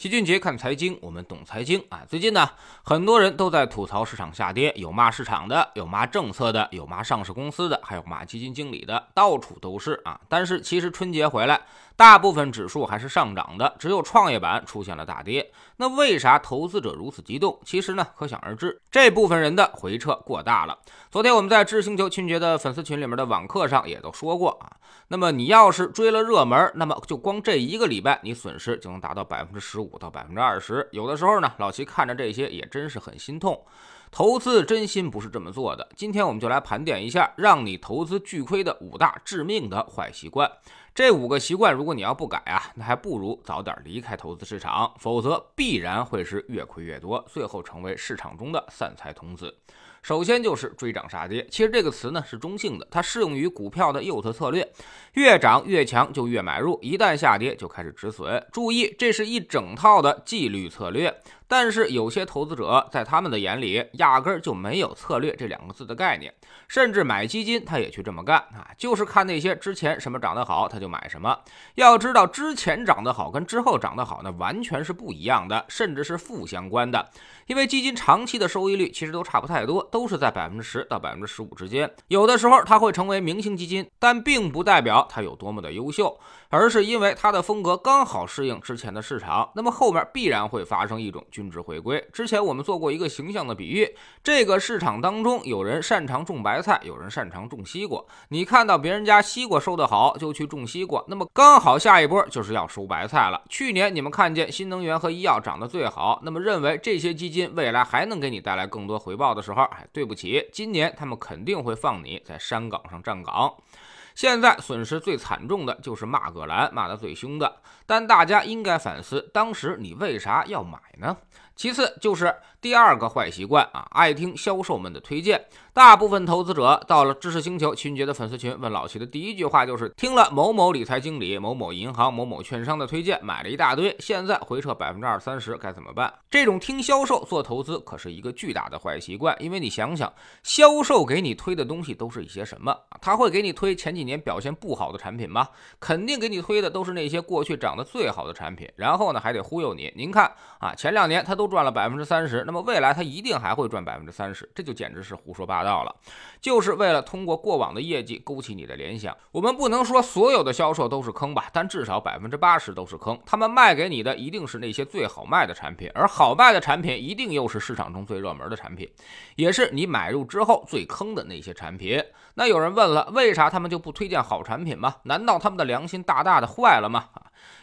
齐俊杰看财经，我们懂财经啊。最近呢，很多人都在吐槽市场下跌，有骂市场的，有骂政策的，有骂上市公司的，还有骂基金经理的，到处都是啊。但是其实春节回来，大部分指数还是上涨的，只有创业板出现了大跌。那为啥投资者如此激动？其实呢，可想而知，这部分人的回撤过大了。昨天我们在知星球春节的粉丝群里面的网课上也都说过啊。那么你要是追了热门，那么就光这一个礼拜，你损失就能达到百分之十。五到百分之二十，有的时候呢，老齐看着这些也真是很心痛。投资真心不是这么做的。今天我们就来盘点一下，让你投资巨亏的五大致命的坏习惯。这五个习惯，如果你要不改啊，那还不如早点离开投资市场，否则必然会是越亏越多，最后成为市场中的散财童子。首先就是追涨杀跌，其实这个词呢是中性的，它适用于股票的右侧策略，越涨越强就越买入，一旦下跌就开始止损。注意，这是一整套的纪律策略。但是有些投资者在他们的眼里，压根儿就没有策略这两个字的概念，甚至买基金他也去这么干啊，就是看那些之前什么涨得好他就买什么。要知道之前涨得好跟之后涨得好那完全是不一样的，甚至是负相关的。因为基金长期的收益率其实都差不太多，都是在百分之十到百分之十五之间。有的时候它会成为明星基金，但并不代表它有多么的优秀，而是因为它的风格刚好适应之前的市场，那么后面必然会发生一种。均值回归之前，我们做过一个形象的比喻：这个市场当中，有人擅长种白菜，有人擅长种西瓜。你看到别人家西瓜收得好，就去种西瓜，那么刚好下一波就是要收白菜了。去年你们看见新能源和医药涨得最好，那么认为这些基金未来还能给你带来更多回报的时候，哎，对不起，今年他们肯定会放你在山岗上站岗。现在损失最惨重的就是骂葛兰，骂得最凶的。但大家应该反思，当时你为啥要买呢？其次就是第二个坏习惯啊，爱听销售们的推荐。大部分投资者到了知识星球秦杰的粉丝群，问老齐的第一句话就是：听了某某理财经理、某某银行、某某券商的推荐，买了一大堆，现在回撤百分之二三十，该怎么办？这种听销售做投资可是一个巨大的坏习惯，因为你想想，销售给你推的东西都是一些什么？他会给你推前几年年表现不好的产品吗？肯定给你推的都是那些过去涨得最好的产品，然后呢还得忽悠你。您看啊，前两年他都。赚了百分之三十，那么未来他一定还会赚百分之三十，这就简直是胡说八道了，就是为了通过过往的业绩勾起你的联想。我们不能说所有的销售都是坑吧，但至少百分之八十都是坑。他们卖给你的一定是那些最好卖的产品，而好卖的产品一定又是市场中最热门的产品，也是你买入之后最坑的那些产品。那有人问了，为啥他们就不推荐好产品吗？难道他们的良心大大的坏了吗？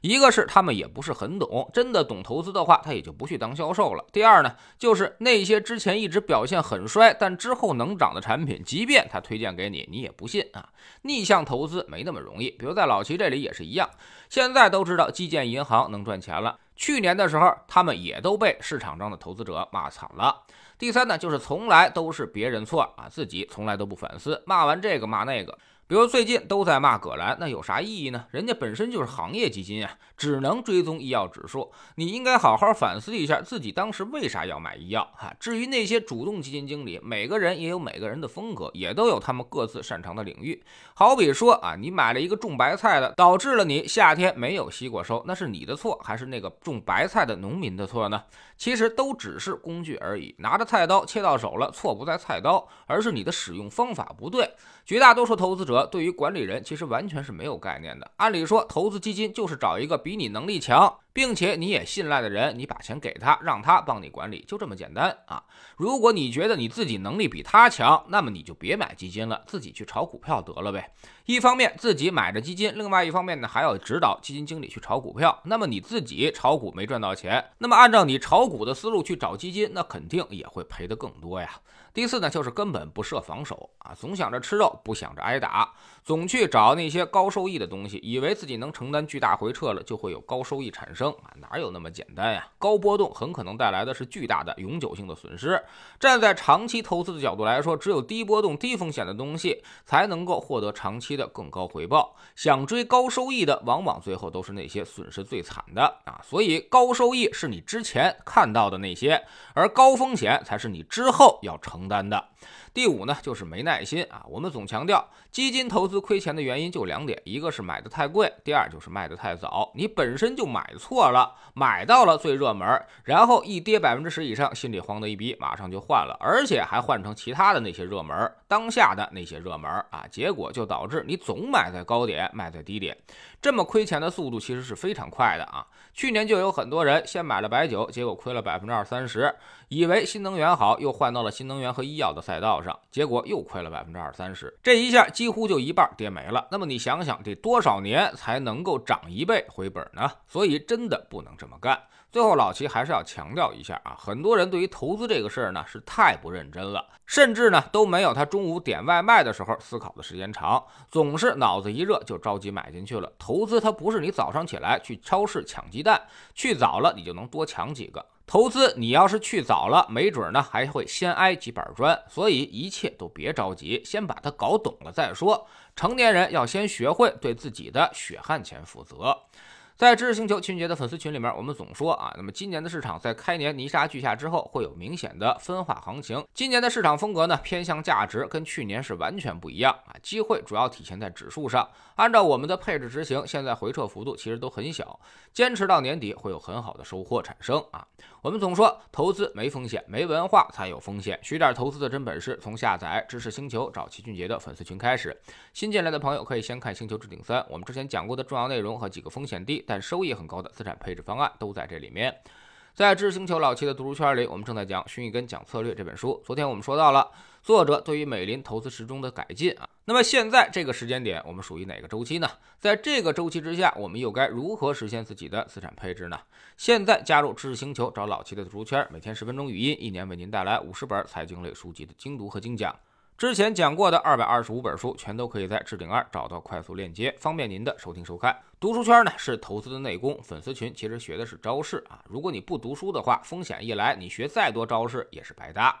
一个是他们也不是很懂，真的懂投资的话，他也就不去当销售了。第二呢，就是那些之前一直表现很衰，但之后能涨的产品，即便他推荐给你，你也不信啊。逆向投资没那么容易，比如在老齐这里也是一样。现在都知道基建银行能赚钱了，去年的时候他们也都被市场上的投资者骂惨了。第三呢，就是从来都是别人错啊，自己从来都不反思，骂完这个骂那个。比如最近都在骂葛兰，那有啥意义呢？人家本身就是行业基金啊，只能追踪医药指数。你应该好好反思一下自己当时为啥要买医药哈。至于那些主动基金经理，每个人也有每个人的风格，也都有他们各自擅长的领域。好比说啊，你买了一个种白菜的，导致了你夏天没有西瓜收，那是你的错还是那个种白菜的农民的错呢？其实都只是工具而已，拿着菜刀切到手了，错不在菜刀，而是你的使用方法不对。绝大多数投资者对于管理人其实完全是没有概念的。按理说，投资基金就是找一个比你能力强。并且你也信赖的人，你把钱给他，让他帮你管理，就这么简单啊！如果你觉得你自己能力比他强，那么你就别买基金了，自己去炒股票得了呗。一方面自己买着基金，另外一方面呢还要指导基金经理去炒股票。那么你自己炒股没赚到钱，那么按照你炒股的思路去找基金，那肯定也会赔得更多呀。第四呢，就是根本不设防守啊，总想着吃肉，不想着挨打，总去找那些高收益的东西，以为自己能承担巨大回撤了，就会有高收益产生。啊，哪有那么简单呀？高波动很可能带来的是巨大的永久性的损失。站在长期投资的角度来说，只有低波动、低风险的东西才能够获得长期的更高回报。想追高收益的，往往最后都是那些损失最惨的啊！所以，高收益是你之前看到的那些，而高风险才是你之后要承担的。第五呢，就是没耐心啊。我们总强调，基金投资亏钱的原因就两点，一个是买的太贵，第二就是卖的太早。你本身就买错了，买到了最热门，然后一跌百分之十以上，心里慌的一逼，马上就换了，而且还换成其他的那些热门，当下的那些热门啊，结果就导致你总买在高点，卖在低点，这么亏钱的速度其实是非常快的啊。去年就有很多人先买了白酒，结果亏了百分之二三十，以为新能源好，又换到了新能源和医药的赛道上，结果又亏了百分之二三十，这一下几乎就一半跌没了。那么你想想，得多少年才能够涨一倍回本呢？所以真的不能这么干。最后，老齐还是要强调一下啊，很多人对于投资这个事儿呢是太不认真了，甚至呢都没有他中午点外卖的时候思考的时间长，总是脑子一热就着急买进去了。投资它不是你早上起来去超市抢鸡蛋，去早了你就能多抢几个。投资你要是去早了，没准呢还会先挨几板砖。所以一切都别着急，先把它搞懂了再说。成年人要先学会对自己的血汗钱负责。在知识星球秦俊杰的粉丝群里面，我们总说啊，那么今年的市场在开年泥沙俱下之后，会有明显的分化行情。今年的市场风格呢，偏向价值，跟去年是完全不一样啊。机会主要体现在指数上，按照我们的配置执行，现在回撤幅度其实都很小，坚持到年底会有很好的收获产生啊。我们总说投资没风险，没文化才有风险。学点投资的真本事，从下载知识星球找齐俊杰的粉丝群开始。新进来的朋友可以先看《星球置顶三》，我们之前讲过的重要内容和几个风险低。但收益很高的资产配置方案都在这里面。在知识星球老七的读书圈里，我们正在讲《荀彧根讲策略》这本书。昨天我们说到了作者对于美林投资时钟的改进啊。那么现在这个时间点，我们属于哪个周期呢？在这个周期之下，我们又该如何实现自己的资产配置呢？现在加入知识星球，找老七的读书圈，每天十分钟语音，一年为您带来五十本财经类书籍的精读和精讲。之前讲过的二百二十五本书，全都可以在置顶二找到快速链接，方便您的收听收看。读书圈呢是投资的内功，粉丝群其实学的是招式啊。如果你不读书的话，风险一来，你学再多招式也是白搭。